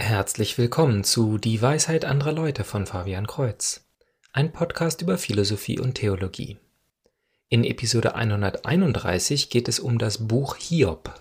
Herzlich willkommen zu Die Weisheit anderer Leute von Fabian Kreuz, ein Podcast über Philosophie und Theologie. In Episode 131 geht es um das Buch Hiob.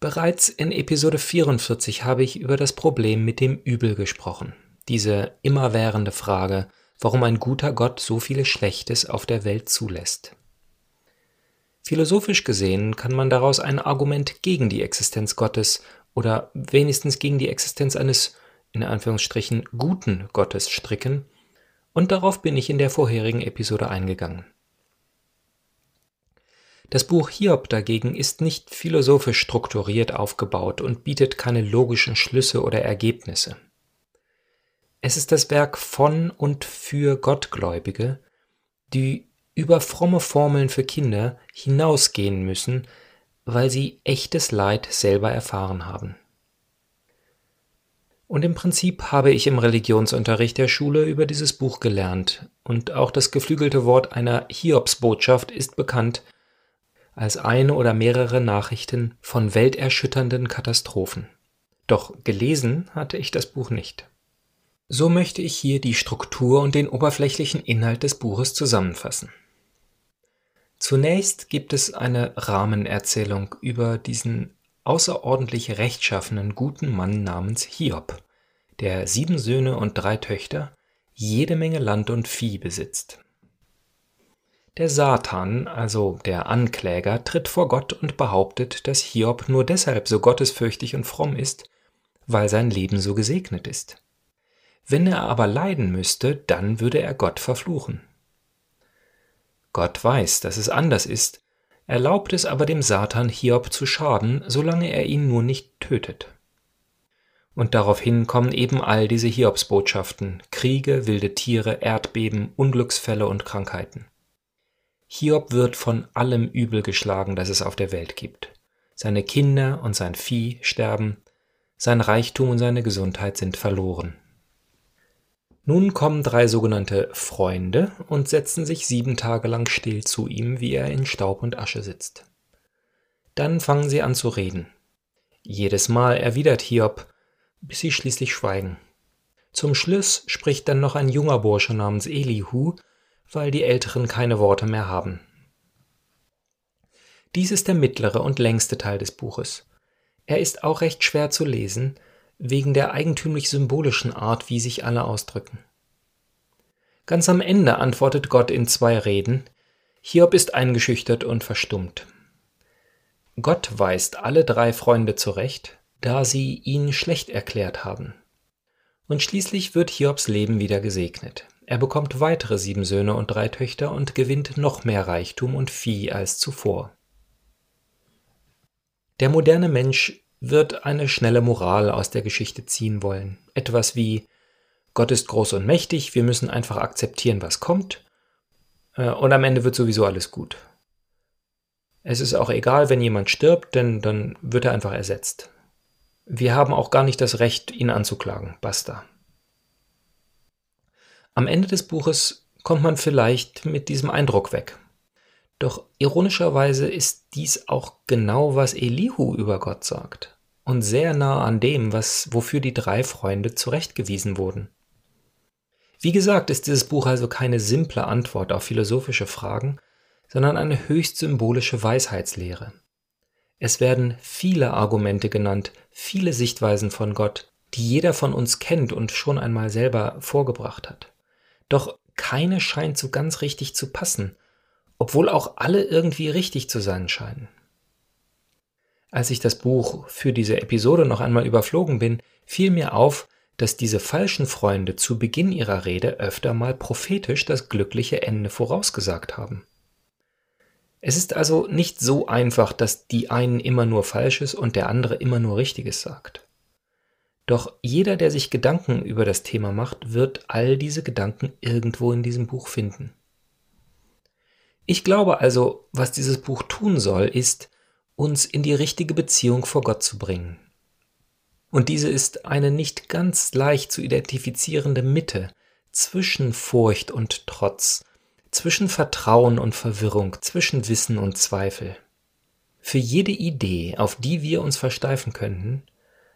Bereits in Episode 44 habe ich über das Problem mit dem Übel gesprochen, diese immerwährende Frage, warum ein guter Gott so viele Schlechtes auf der Welt zulässt. Philosophisch gesehen kann man daraus ein Argument gegen die Existenz Gottes oder wenigstens gegen die Existenz eines in Anführungsstrichen guten Gottes stricken, und darauf bin ich in der vorherigen Episode eingegangen. Das Buch Hiob dagegen ist nicht philosophisch strukturiert aufgebaut und bietet keine logischen Schlüsse oder Ergebnisse. Es ist das Werk von und für Gottgläubige, die über fromme Formeln für Kinder hinausgehen müssen, weil sie echtes Leid selber erfahren haben. Und im Prinzip habe ich im Religionsunterricht der Schule über dieses Buch gelernt, und auch das geflügelte Wort einer Hiobsbotschaft ist bekannt als eine oder mehrere Nachrichten von welterschütternden Katastrophen. Doch gelesen hatte ich das Buch nicht. So möchte ich hier die Struktur und den oberflächlichen Inhalt des Buches zusammenfassen. Zunächst gibt es eine Rahmenerzählung über diesen außerordentlich rechtschaffenen guten Mann namens Hiob, der sieben Söhne und drei Töchter, jede Menge Land und Vieh besitzt. Der Satan, also der Ankläger, tritt vor Gott und behauptet, dass Hiob nur deshalb so gottesfürchtig und fromm ist, weil sein Leben so gesegnet ist. Wenn er aber leiden müsste, dann würde er Gott verfluchen. Gott weiß, dass es anders ist, erlaubt es aber dem Satan Hiob zu schaden, solange er ihn nur nicht tötet. Und daraufhin kommen eben all diese Hiobsbotschaften, Kriege, wilde Tiere, Erdbeben, Unglücksfälle und Krankheiten. Hiob wird von allem Übel geschlagen, das es auf der Welt gibt. Seine Kinder und sein Vieh sterben, sein Reichtum und seine Gesundheit sind verloren. Nun kommen drei sogenannte Freunde und setzen sich sieben Tage lang still zu ihm, wie er in Staub und Asche sitzt. Dann fangen sie an zu reden. Jedes Mal erwidert Hiob, bis sie schließlich schweigen. Zum Schluss spricht dann noch ein junger Bursche namens Elihu, weil die Älteren keine Worte mehr haben. Dies ist der mittlere und längste Teil des Buches. Er ist auch recht schwer zu lesen, wegen der eigentümlich symbolischen Art, wie sich alle ausdrücken. Ganz am Ende antwortet Gott in zwei Reden, Hiob ist eingeschüchtert und verstummt. Gott weist alle drei Freunde zurecht, da sie ihn schlecht erklärt haben. Und schließlich wird Hiobs Leben wieder gesegnet. Er bekommt weitere sieben Söhne und drei Töchter und gewinnt noch mehr Reichtum und Vieh als zuvor. Der moderne Mensch wird eine schnelle Moral aus der Geschichte ziehen wollen. Etwas wie Gott ist groß und mächtig, wir müssen einfach akzeptieren, was kommt, äh, und am Ende wird sowieso alles gut. Es ist auch egal, wenn jemand stirbt, denn dann wird er einfach ersetzt. Wir haben auch gar nicht das Recht, ihn anzuklagen. Basta. Am Ende des Buches kommt man vielleicht mit diesem Eindruck weg. Doch ironischerweise ist dies auch genau, was Elihu über Gott sagt und sehr nah an dem, was wofür die drei Freunde zurechtgewiesen wurden. Wie gesagt, ist dieses Buch also keine simple Antwort auf philosophische Fragen, sondern eine höchst symbolische Weisheitslehre. Es werden viele Argumente genannt, viele Sichtweisen von Gott, die jeder von uns kennt und schon einmal selber vorgebracht hat. Doch keine scheint so ganz richtig zu passen obwohl auch alle irgendwie richtig zu sein scheinen. Als ich das Buch für diese Episode noch einmal überflogen bin, fiel mir auf, dass diese falschen Freunde zu Beginn ihrer Rede öfter mal prophetisch das glückliche Ende vorausgesagt haben. Es ist also nicht so einfach, dass die einen immer nur Falsches und der andere immer nur Richtiges sagt. Doch jeder, der sich Gedanken über das Thema macht, wird all diese Gedanken irgendwo in diesem Buch finden. Ich glaube also, was dieses Buch tun soll, ist, uns in die richtige Beziehung vor Gott zu bringen. Und diese ist eine nicht ganz leicht zu identifizierende Mitte zwischen Furcht und Trotz, zwischen Vertrauen und Verwirrung, zwischen Wissen und Zweifel. Für jede Idee, auf die wir uns versteifen könnten,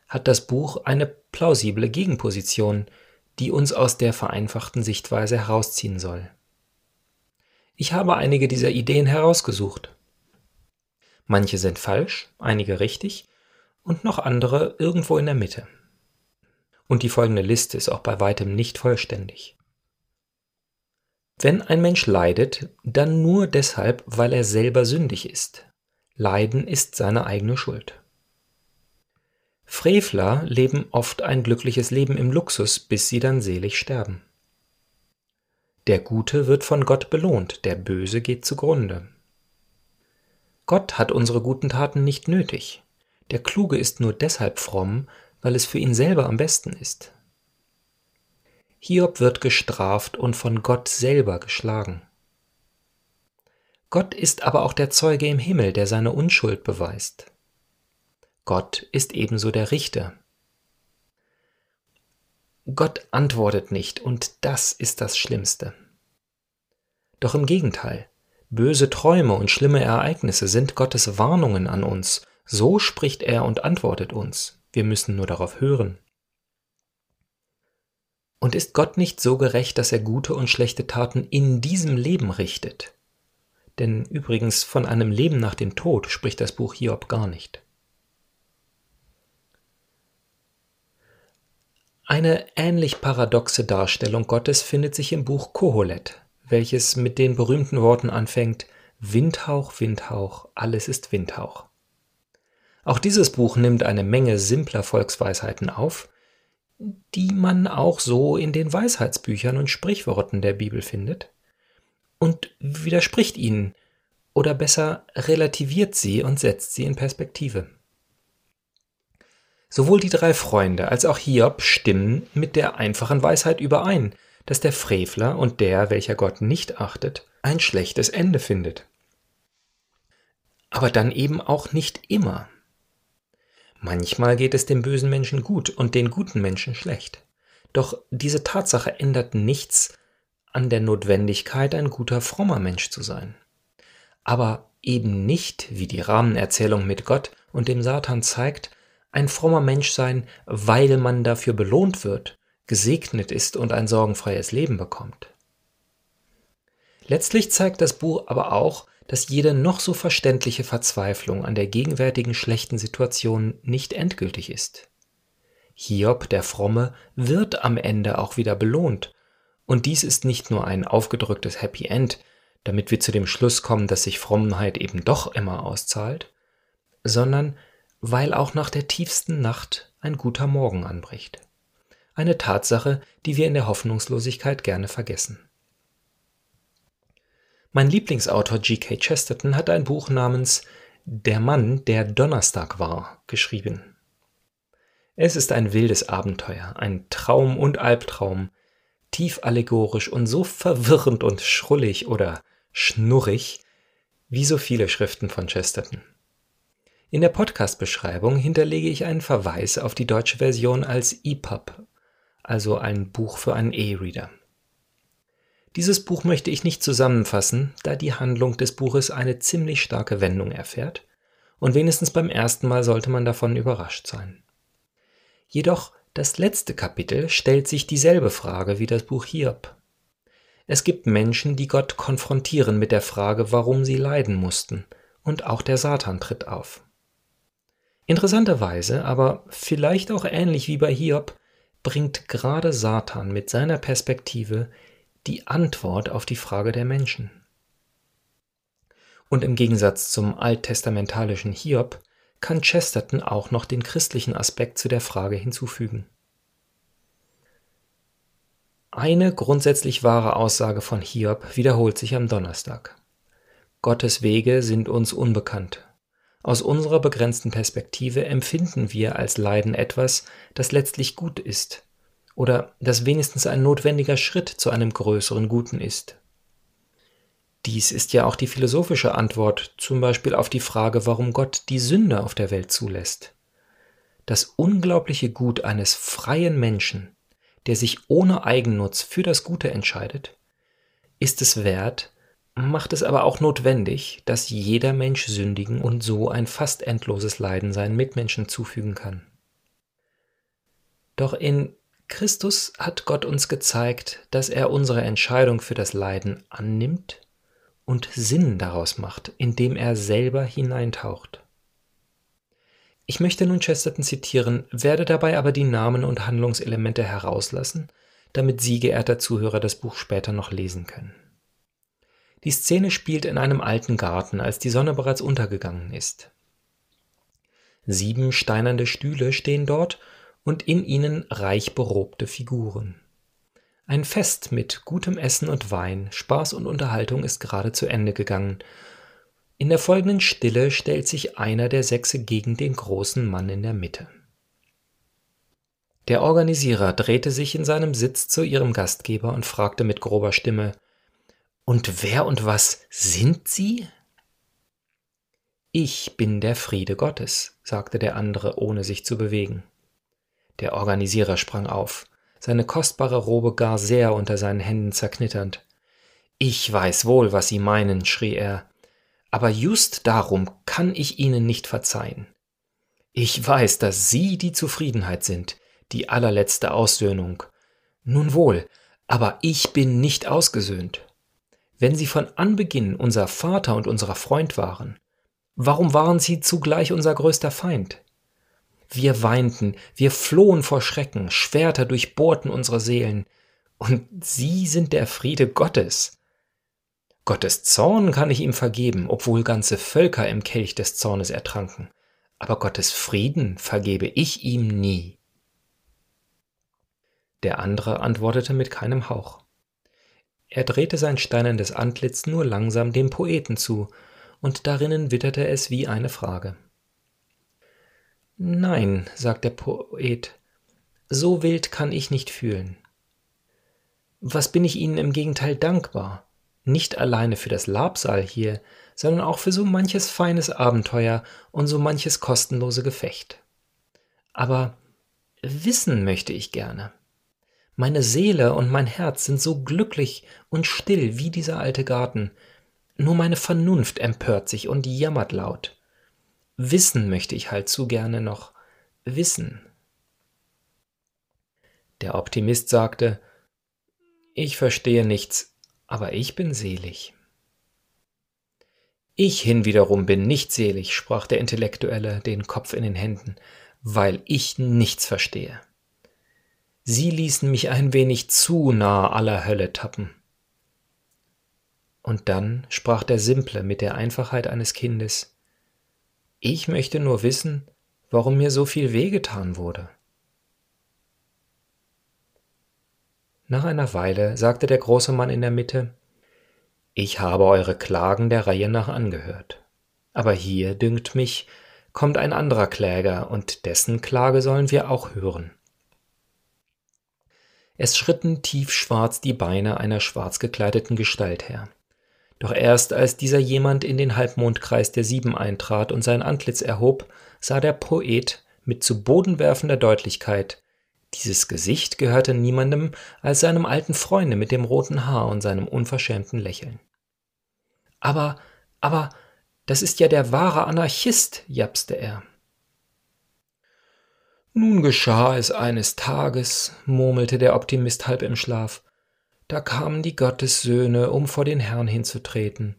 hat das Buch eine plausible Gegenposition, die uns aus der vereinfachten Sichtweise herausziehen soll. Ich habe einige dieser Ideen herausgesucht. Manche sind falsch, einige richtig und noch andere irgendwo in der Mitte. Und die folgende Liste ist auch bei weitem nicht vollständig. Wenn ein Mensch leidet, dann nur deshalb, weil er selber sündig ist. Leiden ist seine eigene Schuld. Frevler leben oft ein glückliches Leben im Luxus, bis sie dann selig sterben. Der Gute wird von Gott belohnt, der Böse geht zugrunde. Gott hat unsere guten Taten nicht nötig. Der Kluge ist nur deshalb fromm, weil es für ihn selber am besten ist. Hiob wird gestraft und von Gott selber geschlagen. Gott ist aber auch der Zeuge im Himmel, der seine Unschuld beweist. Gott ist ebenso der Richter. Gott antwortet nicht, und das ist das Schlimmste. Doch im Gegenteil, böse Träume und schlimme Ereignisse sind Gottes Warnungen an uns, so spricht er und antwortet uns, wir müssen nur darauf hören. Und ist Gott nicht so gerecht, dass er gute und schlechte Taten in diesem Leben richtet? Denn übrigens von einem Leben nach dem Tod spricht das Buch Hiob gar nicht. Eine ähnlich paradoxe Darstellung Gottes findet sich im Buch Koholet, welches mit den berühmten Worten anfängt Windhauch, Windhauch, alles ist Windhauch. Auch dieses Buch nimmt eine Menge simpler Volksweisheiten auf, die man auch so in den Weisheitsbüchern und Sprichworten der Bibel findet, und widerspricht ihnen, oder besser relativiert sie und setzt sie in Perspektive. Sowohl die drei Freunde als auch Hiob stimmen mit der einfachen Weisheit überein, dass der Frevler und der, welcher Gott nicht achtet, ein schlechtes Ende findet. Aber dann eben auch nicht immer. Manchmal geht es dem bösen Menschen gut und den guten Menschen schlecht. Doch diese Tatsache ändert nichts an der Notwendigkeit, ein guter, frommer Mensch zu sein. Aber eben nicht, wie die Rahmenerzählung mit Gott und dem Satan zeigt, ein frommer Mensch sein, weil man dafür belohnt wird, gesegnet ist und ein sorgenfreies Leben bekommt. Letztlich zeigt das Buch aber auch, dass jede noch so verständliche Verzweiflung an der gegenwärtigen schlechten Situation nicht endgültig ist. Hiob, der Fromme, wird am Ende auch wieder belohnt, und dies ist nicht nur ein aufgedrücktes Happy End, damit wir zu dem Schluss kommen, dass sich Frommenheit eben doch immer auszahlt, sondern weil auch nach der tiefsten Nacht ein guter Morgen anbricht. Eine Tatsache, die wir in der Hoffnungslosigkeit gerne vergessen. Mein Lieblingsautor G.K. Chesterton hat ein Buch namens Der Mann, der Donnerstag war geschrieben. Es ist ein wildes Abenteuer, ein Traum und Albtraum, tief allegorisch und so verwirrend und schrullig oder schnurrig wie so viele Schriften von Chesterton. In der Podcast-Beschreibung hinterlege ich einen Verweis auf die deutsche Version als EPUB, also ein Buch für einen E-Reader. Dieses Buch möchte ich nicht zusammenfassen, da die Handlung des Buches eine ziemlich starke Wendung erfährt, und wenigstens beim ersten Mal sollte man davon überrascht sein. Jedoch das letzte Kapitel stellt sich dieselbe Frage wie das Buch Hiob. Es gibt Menschen, die Gott konfrontieren mit der Frage, warum sie leiden mussten, und auch der Satan tritt auf. Interessanterweise, aber vielleicht auch ähnlich wie bei Hiob, bringt gerade Satan mit seiner Perspektive die Antwort auf die Frage der Menschen. Und im Gegensatz zum alttestamentalischen Hiob kann Chesterton auch noch den christlichen Aspekt zu der Frage hinzufügen. Eine grundsätzlich wahre Aussage von Hiob wiederholt sich am Donnerstag. Gottes Wege sind uns unbekannt. Aus unserer begrenzten Perspektive empfinden wir als Leiden etwas, das letztlich gut ist oder das wenigstens ein notwendiger Schritt zu einem größeren Guten ist. Dies ist ja auch die philosophische Antwort zum Beispiel auf die Frage, warum Gott die Sünde auf der Welt zulässt. Das unglaubliche Gut eines freien Menschen, der sich ohne Eigennutz für das Gute entscheidet, ist es wert, macht es aber auch notwendig, dass jeder Mensch sündigen und so ein fast endloses Leiden seinen Mitmenschen zufügen kann. Doch in Christus hat Gott uns gezeigt, dass er unsere Entscheidung für das Leiden annimmt und Sinn daraus macht, indem er selber hineintaucht. Ich möchte nun Chesterton zitieren, werde dabei aber die Namen und Handlungselemente herauslassen, damit Sie, geehrter Zuhörer, das Buch später noch lesen können. Die Szene spielt in einem alten Garten, als die Sonne bereits untergegangen ist. Sieben steinerne Stühle stehen dort und in ihnen reich berobte Figuren. Ein Fest mit gutem Essen und Wein, Spaß und Unterhaltung ist gerade zu Ende gegangen. In der folgenden Stille stellt sich einer der Sechse gegen den großen Mann in der Mitte. Der Organisierer drehte sich in seinem Sitz zu ihrem Gastgeber und fragte mit grober Stimme Und wer und was sind Sie? Ich bin der Friede Gottes, sagte der andere, ohne sich zu bewegen. Der Organisierer sprang auf seine kostbare Robe gar sehr unter seinen Händen zerknitternd. Ich weiß wohl, was Sie meinen, schrie er, aber just darum kann ich Ihnen nicht verzeihen. Ich weiß, dass Sie die Zufriedenheit sind, die allerletzte Aussöhnung. Nun wohl, aber ich bin nicht ausgesöhnt. Wenn Sie von Anbeginn unser Vater und unser Freund waren, warum waren Sie zugleich unser größter Feind? Wir weinten, wir flohen vor Schrecken, Schwerter durchbohrten unsere Seelen. Und Sie sind der Friede Gottes. Gottes Zorn kann ich ihm vergeben, obwohl ganze Völker im Kelch des Zornes ertranken. Aber Gottes Frieden vergebe ich ihm nie. Der andere antwortete mit keinem Hauch. Er drehte sein steinernes Antlitz nur langsam dem Poeten zu, und darinnen witterte es wie eine Frage. Nein, sagt der Poet, so wild kann ich nicht fühlen. Was bin ich Ihnen im Gegenteil dankbar, nicht alleine für das Labsal hier, sondern auch für so manches feines Abenteuer und so manches kostenlose Gefecht. Aber wissen möchte ich gerne. Meine Seele und mein Herz sind so glücklich und still wie dieser alte Garten, nur meine Vernunft empört sich und jammert laut. Wissen möchte ich halt zu gerne noch. Wissen. Der Optimist sagte, ich verstehe nichts, aber ich bin selig. Ich hinwiederum bin nicht selig, sprach der Intellektuelle, den Kopf in den Händen, weil ich nichts verstehe. Sie ließen mich ein wenig zu nah aller Hölle tappen. Und dann sprach der Simple mit der Einfachheit eines Kindes, ich möchte nur wissen, warum mir so viel wehgetan wurde. Nach einer Weile sagte der große Mann in der Mitte, ich habe eure Klagen der Reihe nach angehört. Aber hier, dünkt mich, kommt ein anderer Kläger, und dessen Klage sollen wir auch hören. Es schritten tiefschwarz die Beine einer schwarz gekleideten Gestalt her. Doch erst als dieser jemand in den Halbmondkreis der Sieben eintrat und sein Antlitz erhob, sah der Poet mit zu Boden werfender Deutlichkeit, dieses Gesicht gehörte niemandem als seinem alten Freunde mit dem roten Haar und seinem unverschämten Lächeln. Aber, aber, das ist ja der wahre Anarchist, japste er. Nun geschah es eines Tages, murmelte der Optimist halb im Schlaf, da kamen die Gottessöhne, um vor den Herrn hinzutreten.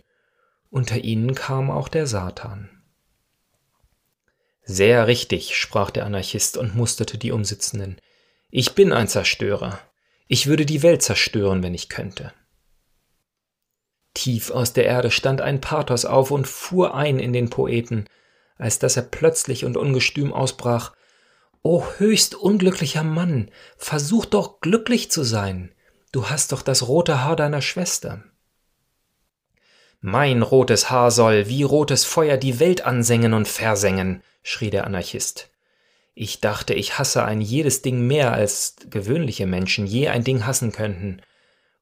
Unter ihnen kam auch der Satan. Sehr richtig, sprach der Anarchist und musterte die Umsitzenden. Ich bin ein Zerstörer. Ich würde die Welt zerstören, wenn ich könnte. Tief aus der Erde stand ein Pathos auf und fuhr ein in den Poeten, als dass er plötzlich und ungestüm ausbrach O höchst unglücklicher Mann, versuch doch glücklich zu sein. Du hast doch das rote Haar deiner Schwester. Mein rotes Haar soll wie rotes Feuer die Welt ansengen und versengen, schrie der Anarchist. Ich dachte, ich hasse ein jedes Ding mehr, als gewöhnliche Menschen je ein Ding hassen könnten.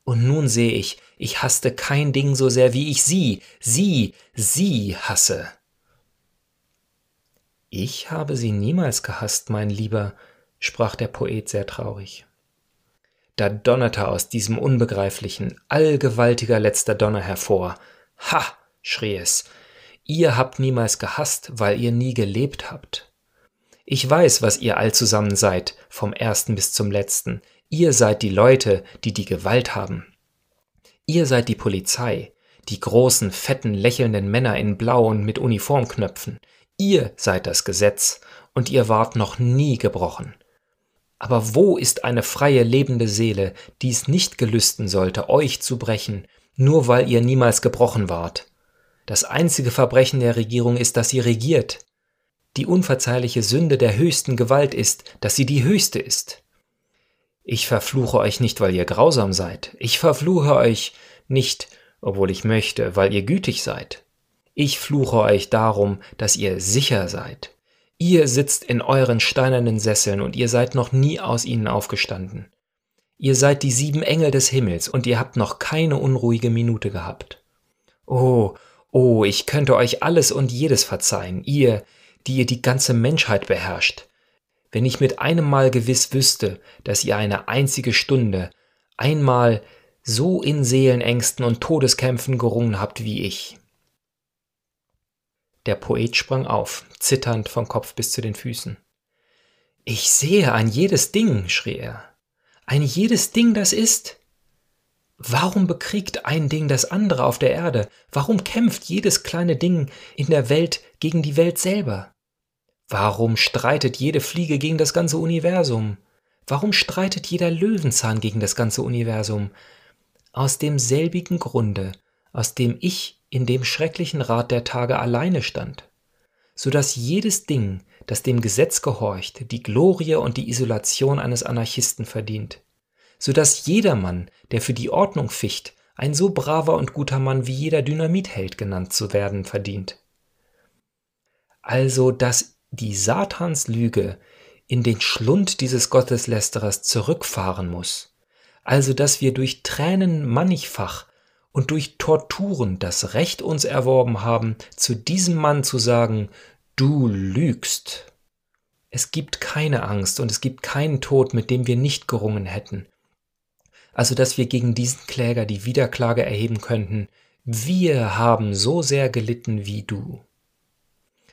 Und nun sehe ich, ich hasste kein Ding so sehr, wie ich sie, sie, sie hasse. Ich habe sie niemals gehasst, mein Lieber, sprach der Poet sehr traurig. Da donnerte aus diesem unbegreiflichen, allgewaltiger letzter Donner hervor. Ha! schrie es. Ihr habt niemals gehasst, weil ihr nie gelebt habt. Ich weiß, was ihr allzusammen seid, vom ersten bis zum letzten. Ihr seid die Leute, die die Gewalt haben. Ihr seid die Polizei, die großen, fetten, lächelnden Männer in Blau und mit Uniformknöpfen. Ihr seid das Gesetz, und ihr wart noch nie gebrochen. Aber wo ist eine freie, lebende Seele, die es nicht gelüsten sollte, euch zu brechen, nur weil ihr niemals gebrochen wart? Das einzige Verbrechen der Regierung ist, dass sie regiert. Die unverzeihliche Sünde der höchsten Gewalt ist, dass sie die höchste ist. Ich verfluche euch nicht, weil ihr grausam seid. Ich verfluche euch nicht, obwohl ich möchte, weil ihr gütig seid. Ich fluche euch darum, dass ihr sicher seid. Ihr sitzt in euren steinernen Sesseln und ihr seid noch nie aus ihnen aufgestanden. Ihr seid die sieben Engel des Himmels und ihr habt noch keine unruhige Minute gehabt. Oh, oh, ich könnte euch alles und jedes verzeihen, ihr, die ihr die ganze Menschheit beherrscht, wenn ich mit einem Mal gewiss wüsste, dass ihr eine einzige Stunde, einmal so in Seelenängsten und Todeskämpfen gerungen habt wie ich. Der Poet sprang auf, zitternd vom Kopf bis zu den Füßen. Ich sehe ein jedes Ding, schrie er. Ein jedes Ding, das ist. Warum bekriegt ein Ding das andere auf der Erde? Warum kämpft jedes kleine Ding in der Welt gegen die Welt selber? Warum streitet jede Fliege gegen das ganze Universum? Warum streitet jeder Löwenzahn gegen das ganze Universum? Aus demselbigen Grunde, aus dem ich in dem schrecklichen Rat der Tage alleine stand, so dass jedes Ding, das dem Gesetz gehorcht, die Glorie und die Isolation eines Anarchisten verdient, so dass jedermann, der für die Ordnung ficht, ein so braver und guter Mann wie jeder Dynamitheld genannt zu werden verdient. Also, dass die Satanslüge in den Schlund dieses Gotteslästerers zurückfahren muss, also dass wir durch Tränen mannigfach und durch Torturen das Recht uns erworben haben, zu diesem Mann zu sagen, du lügst. Es gibt keine Angst und es gibt keinen Tod, mit dem wir nicht gerungen hätten. Also dass wir gegen diesen Kläger die Wiederklage erheben könnten, wir haben so sehr gelitten wie du.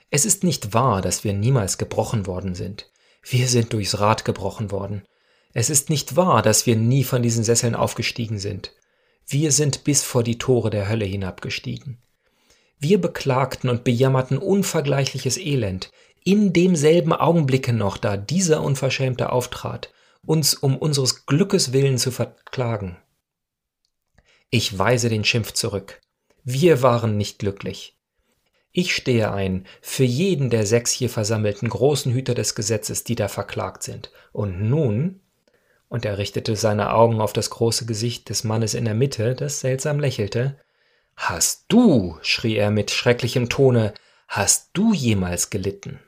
Es ist nicht wahr, dass wir niemals gebrochen worden sind. Wir sind durchs Rad gebrochen worden. Es ist nicht wahr, dass wir nie von diesen Sesseln aufgestiegen sind. Wir sind bis vor die Tore der Hölle hinabgestiegen. Wir beklagten und bejammerten unvergleichliches Elend, in demselben Augenblicke noch, da dieser Unverschämte auftrat, uns um unseres Glückes willen zu verklagen. Ich weise den Schimpf zurück. Wir waren nicht glücklich. Ich stehe ein für jeden der sechs hier versammelten großen Hüter des Gesetzes, die da verklagt sind. Und nun und er richtete seine Augen auf das große Gesicht des Mannes in der Mitte, das seltsam lächelte. Hast du, schrie er mit schrecklichem Tone, hast du jemals gelitten?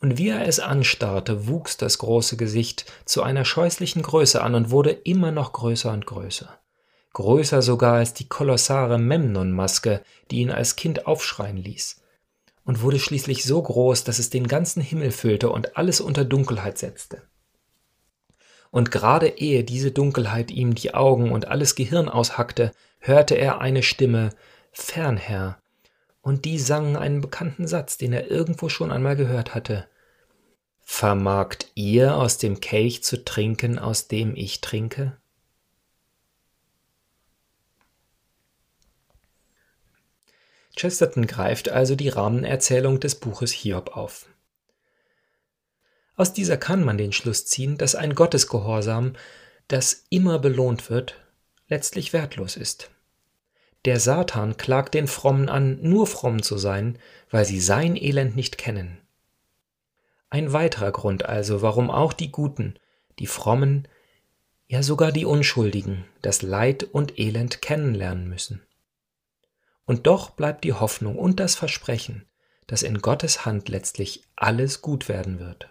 Und wie er es anstarrte, wuchs das große Gesicht zu einer scheußlichen Größe an und wurde immer noch größer und größer. Größer sogar als die kolossale Memnon-Maske, die ihn als Kind aufschreien ließ. Und wurde schließlich so groß, dass es den ganzen Himmel füllte und alles unter Dunkelheit setzte und gerade ehe diese Dunkelheit ihm die Augen und alles Gehirn aushackte, hörte er eine Stimme Fernher, und die sang einen bekannten Satz, den er irgendwo schon einmal gehört hatte. Vermagt ihr aus dem Kelch zu trinken, aus dem ich trinke? Chesterton greift also die Rahmenerzählung des Buches Hiob auf. Aus dieser kann man den Schluss ziehen, dass ein Gottesgehorsam, das immer belohnt wird, letztlich wertlos ist. Der Satan klagt den Frommen an, nur fromm zu sein, weil sie sein Elend nicht kennen. Ein weiterer Grund also, warum auch die Guten, die Frommen, ja sogar die Unschuldigen das Leid und Elend kennenlernen müssen. Und doch bleibt die Hoffnung und das Versprechen, dass in Gottes Hand letztlich alles gut werden wird.